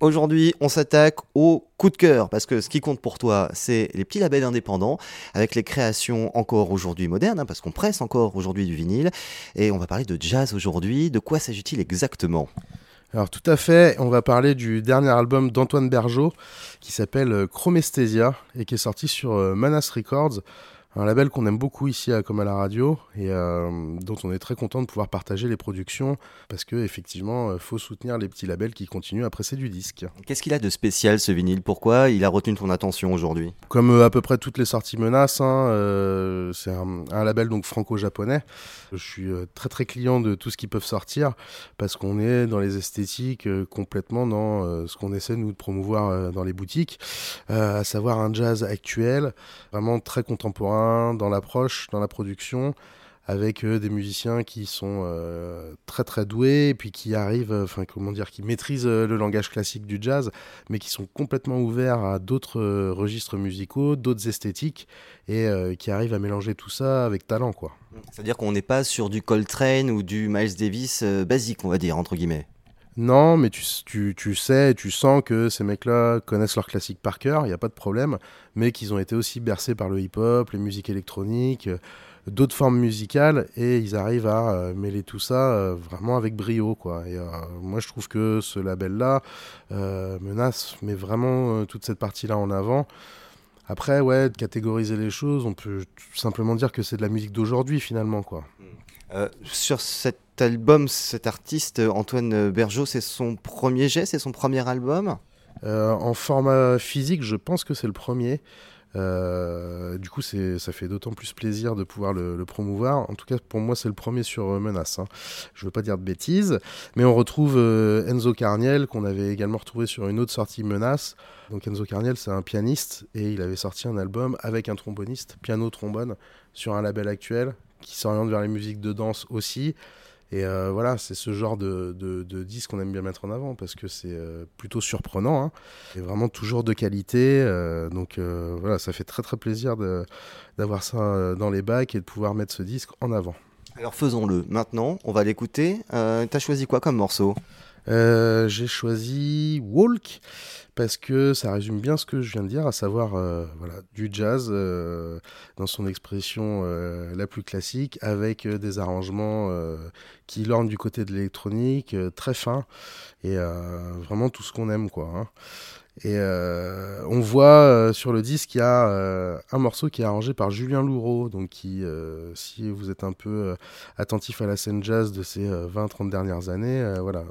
Aujourd'hui, on s'attaque au coup de cœur, parce que ce qui compte pour toi, c'est les petits labels indépendants, avec les créations encore aujourd'hui modernes, hein, parce qu'on presse encore aujourd'hui du vinyle. Et on va parler de jazz aujourd'hui. De quoi s'agit-il exactement? Alors tout à fait, on va parler du dernier album d'Antoine Bergeau qui s'appelle Chromesthesia et qui est sorti sur euh, Manas Records un label qu'on aime beaucoup ici à Comme à la radio et euh, dont on est très content de pouvoir partager les productions parce que effectivement il euh, faut soutenir les petits labels qui continuent à presser du disque. Qu'est-ce qu'il a de spécial ce vinyle? Pourquoi il a retenu ton attention aujourd'hui? Comme euh, à peu près toutes les sorties menaces, hein, c'est un, label donc franco-japonais. Je suis très très client de tout ce qu'ils peuvent sortir parce qu'on est dans les esthétiques complètement dans ce qu'on essaie nous de promouvoir dans les boutiques, à savoir un jazz actuel, vraiment très contemporain dans l'approche, dans la production, avec euh, des musiciens qui sont euh, très très doués et puis qui arrivent, euh, enfin comment dire, qui maîtrisent le langage classique du jazz, mais qui sont complètement ouverts à d'autres registres musicaux, d'autres esthétiques et qui arrivent à mélanger tout ça avec talent, quoi. C'est-à-dire qu'on n'est pas sur du Coltrane ou du Miles Davis basique, on va dire entre guillemets. Non, mais tu, tu, tu, sais, tu sens que ces mecs-là connaissent leur classique par cœur, il n'y a pas de problème, mais qu'ils ont été aussi bercés par le hip-hop, les musiques électroniques, euh, d'autres formes musicales, et ils arrivent à euh, mêler tout ça euh, vraiment avec brio. Quoi. Et moi, je trouve que ce label-là menace, mais vraiment toute cette partie-là en avant. Après, ouais, de catégoriser les choses, on peut simplement dire que c'est de la musique d'aujourd'hui finalement, quoi. sur cette album, cet artiste, Antoine Bergeau, c'est son premier jet, c'est son premier album? Euh, En format physique, je pense que c'est le premier. Euh, du coup, ça fait d'autant plus plaisir de pouvoir le, promouvoir. En tout cas, pour moi, c'est le premier sur euh, Menace. Hein. Je ne veux pas dire de bêtises, mais on retrouve Enzo Carniel qu'on avait également retrouvé sur une autre sortie Menace. Donc Enzo Carniel, c'est un pianiste et il avait sorti un album avec un tromboniste, piano trombone, sur un label actuel qui s'oriente vers les musiques de danse aussi. Et euh, voilà, c'est ce genre de, de, disque qu'on aime bien mettre en avant parce que c'est euh, plutôt surprenant hein, et vraiment toujours de qualité. Euh, donc voilà, ça fait très très plaisir d'avoir ça dans les bacs et de pouvoir mettre ce disque en avant. Alors faisons-le maintenant, on va l'écouter. T'as choisi quoi comme morceau? J'ai choisi Walk parce que ça résume bien ce que je viens de dire, à savoir euh, voilà, du jazz euh, dans son expression euh, la plus classique, avec des arrangements qui lornent du côté de l'électronique, très fins, et vraiment tout ce qu'on aime. quoi. Hein. Et euh, on voit euh, sur le disque qu'il y a euh, un morceau qui est arrangé par Julien Louraud, donc qui, si vous êtes un peu attentif à la scène jazz de ces 20-30 dernières années, voilà,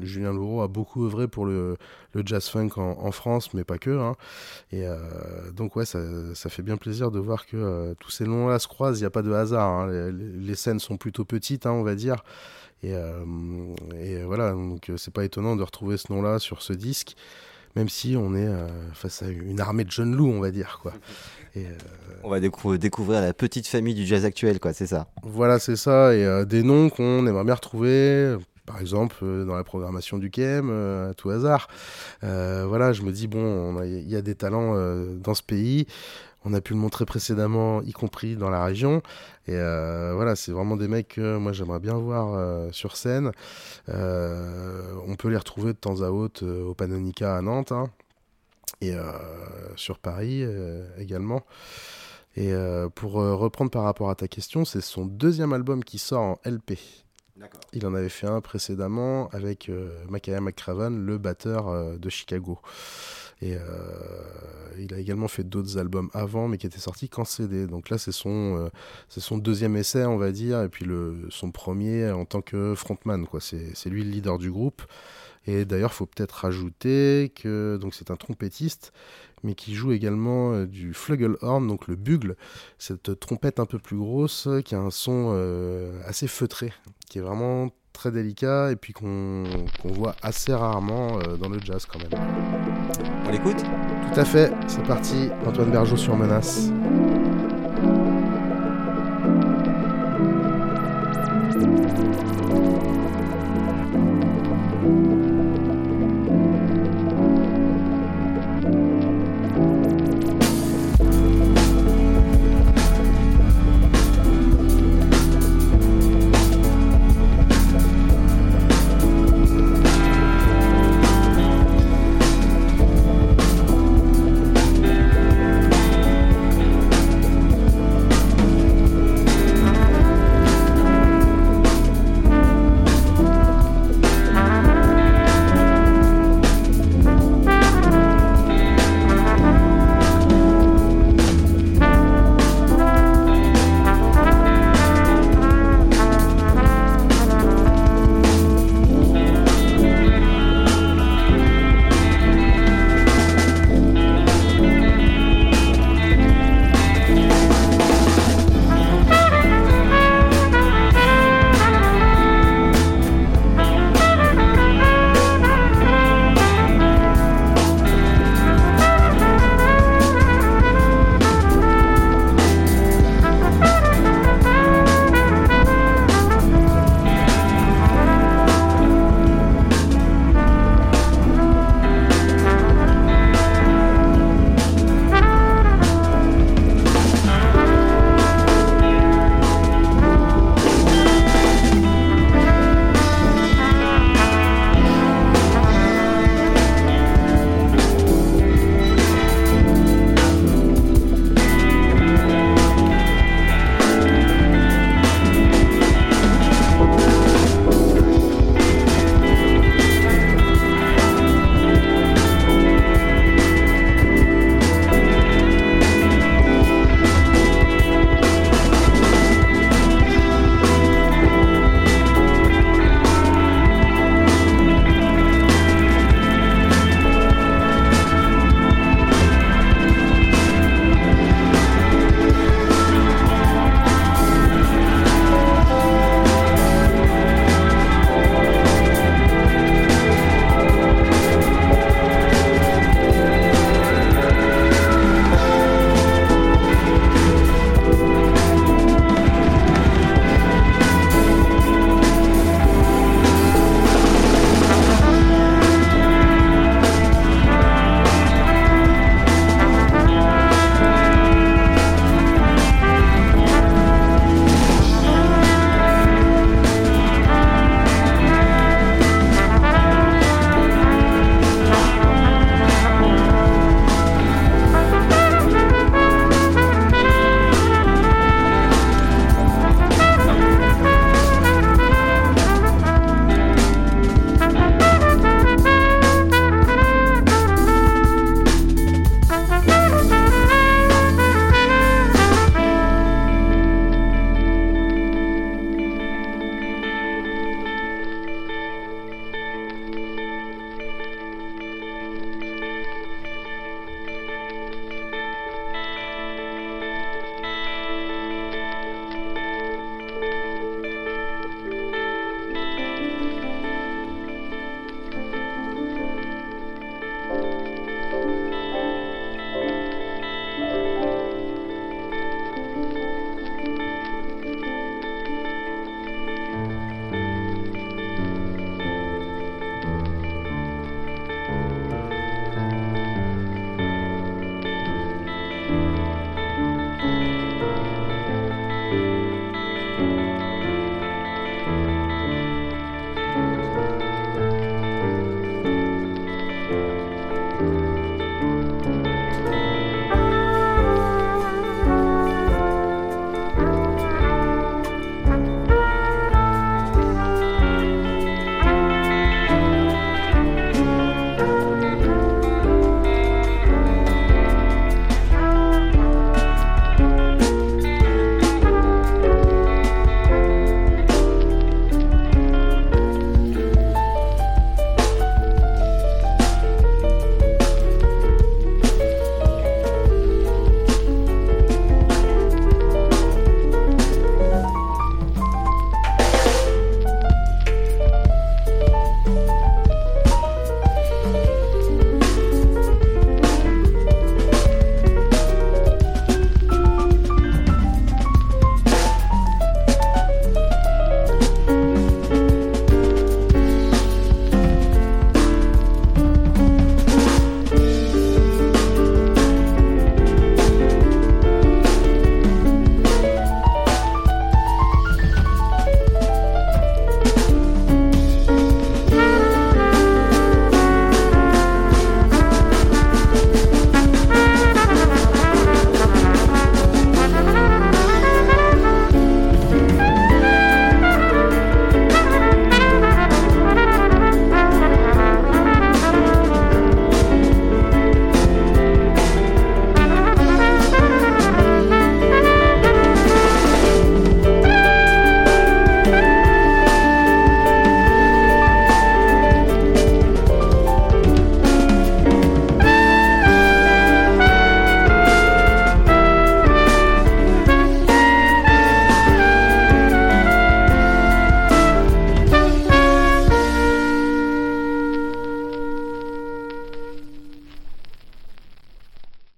Julien Louraud a beaucoup œuvré pour le, jazz funk en, France, mais pas que. Hein. Et donc ouais, ça, fait bien plaisir de voir que tous ces noms-là se croisent, il n'y a pas de hasard. Hein. Les, scènes sont plutôt petites, hein, on va dire. Et, et voilà, donc c'est pas étonnant de retrouver ce nom-là sur ce disque même si on est euh, face à une armée de jeunes loups, on va dire. Quoi. Et, euh, on va découvrir la petite famille du jazz actuel, quoi, c'est ça. Voilà, c'est ça. Et euh, des noms qu'on aimerait bien retrouver, par exemple dans la programmation du KM, à tout hasard. voilà, je me dis, bon, il y a des talents dans ce pays. On a pu le montrer précédemment, y compris dans la région. Et euh, voilà, c'est vraiment des mecs que moi j'aimerais bien voir euh, sur scène. Euh, on peut les retrouver de temps à autre au Panonica à Nantes hein. et sur Paris également. Et pour reprendre par rapport à ta question, c'est son deuxième album qui sort en LP. Il en avait fait un précédemment avec Makaya McCraven, le batteur de Chicago. Et euh, il a également fait d'autres albums avant, mais qui étaient sortis qu'en CD. Donc là, c'est son, euh, son deuxième essai, on va dire, et puis le, son premier en tant que frontman. C'est lui le leader du groupe. Et d'ailleurs, il faut peut-être rajouter que donc c'est un trompettiste, mais qui joue également euh, du flugelhorn, donc le bugle, cette trompette un peu plus grosse, qui a un son assez feutré, qui est vraiment très délicat et puis qu'on voit assez rarement dans le jazz quand même. On l'écoute? Tout à fait, c'est parti, Antoine Bergeau sur Menace.